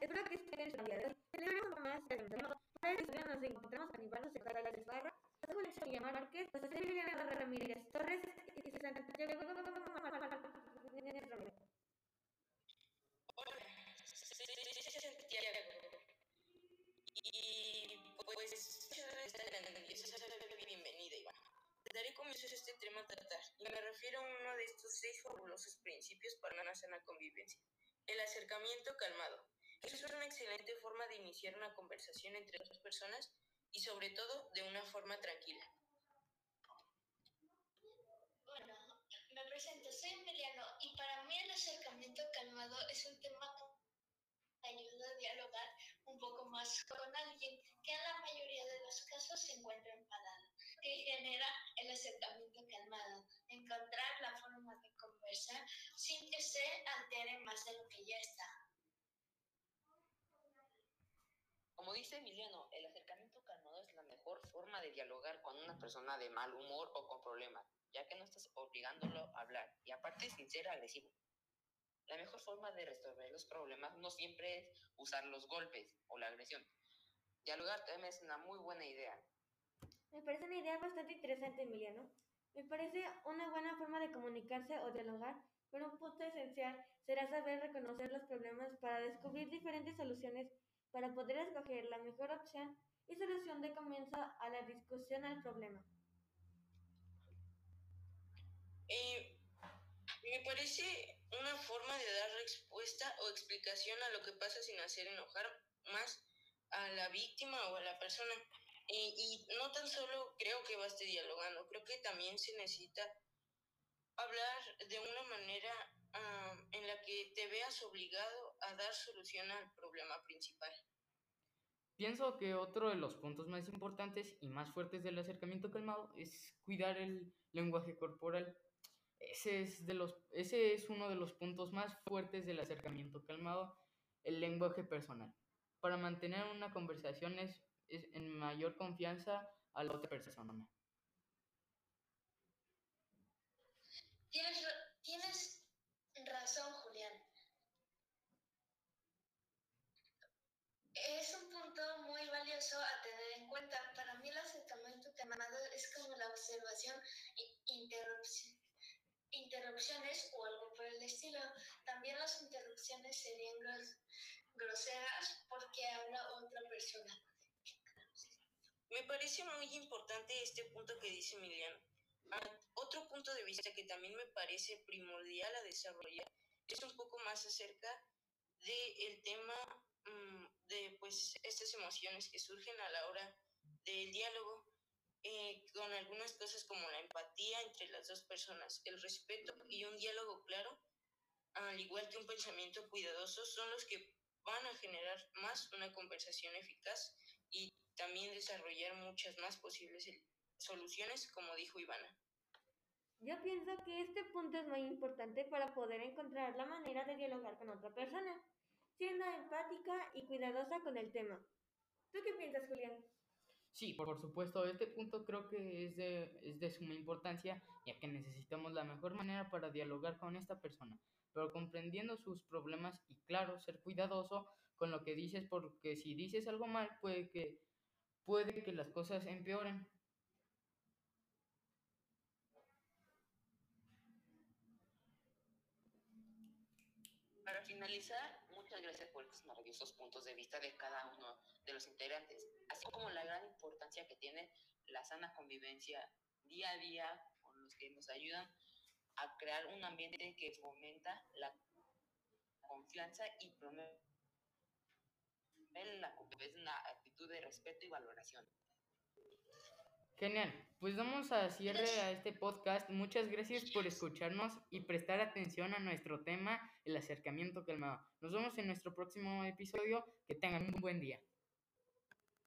espero que estén en día de hoy. Celebremos más estudio nos encontramos a Nivaldo Secretario de Esbarra, José Guillermo Márquez, José Emiliano Ramírez Torres y Santiago Ramírez. Hola. Y pues, bienvenida, Iván. Daré comienzo a este tema a tratar, y me refiero a uno de estos seis fabulosos principios para una sana convivencia, el acercamiento calmado. Eso es una excelente forma de iniciar una conversación entre dos personas y sobre todo de una forma tranquila. Bueno, me presento, soy Emiliano y para mí el acercamiento calmado es un tema que ayuda a dialogar un poco más con alguien que en la mayoría de los casos se encuentra enfadado, que genera el acercamiento calmado, encontrar la forma de conversar sin que se altere más de lo que ya está. Como dice Emiliano, el acercamiento calmado es la mejor forma de dialogar con una persona de mal humor o con problemas, ya que no estás obligándolo a hablar y aparte sin ser agresivo. La mejor forma de resolver los problemas no siempre es usar los golpes o la agresión. Dialogar también es una muy buena idea. Me parece una idea bastante interesante, Emiliano. Me parece una buena forma de comunicarse o dialogar, pero un punto esencial será saber reconocer los problemas para descubrir diferentes soluciones para poder escoger la mejor opción y solución de comienzo a la discusión al problema. Eh, me parece una forma de dar respuesta o explicación a lo que pasa sin hacer enojar más a la víctima o a la persona. Y no tan solo creo que baste dialogando, creo que también se necesita hablar de una manera en la que te veas obligado a dar solución al problema principal. Pienso que otro de los puntos más importantes y más fuertes del acercamiento calmado es cuidar el lenguaje corporal. Ese es, de los, ese es uno de los puntos más fuertes del acercamiento calmado, el lenguaje personal. Para mantener una conversación es, es en mayor confianza a la otra persona. Tienes, tienes razón, Julián. Es un punto valioso a tener en cuenta. Para mí el acercamiento calmado es como la observación interrupción, interrupciones o algo por el estilo. También las interrupciones serían groseras porque habla otra persona. Me parece muy importante este punto que dice Emiliano. Ah, otro punto de vista que también me parece primordial a desarrollar es un poco más acerca del tema mm, de pues estas emociones que surgen a la hora del diálogo eh, con algunas cosas como la empatía entre las dos personas, el respeto y un diálogo claro, al igual que un pensamiento cuidadoso, son los que van a generar más una conversación eficaz y también desarrollar muchas más posibles soluciones, como dijo Ivana. Yo pienso que este punto es muy importante para poder encontrar la manera de dialogar con otra persona, siendo empática y cuidadosa con el tema. ¿Tú qué piensas, Julián? Sí, por supuesto, este punto creo que es de, es de suma importancia, ya que necesitamos la mejor manera para dialogar con esta persona, pero comprendiendo sus problemas y claro, ser cuidadoso con lo que dices, porque si dices algo mal, puede que, puede que las cosas empeoren. Para finalizar, muchas gracias maravillosos puntos de vista de cada uno de los integrantes, así como la gran importancia que tiene la sana convivencia día a día con los que nos ayudan a crear un ambiente que fomenta la confianza y promueve la actitud de respeto y valoración. Genial, pues vamos a cierre a este podcast. Muchas gracias por escucharnos y prestar atención a nuestro tema, el acercamiento calmado. Nos vemos en nuestro próximo episodio. Que tengan un buen día.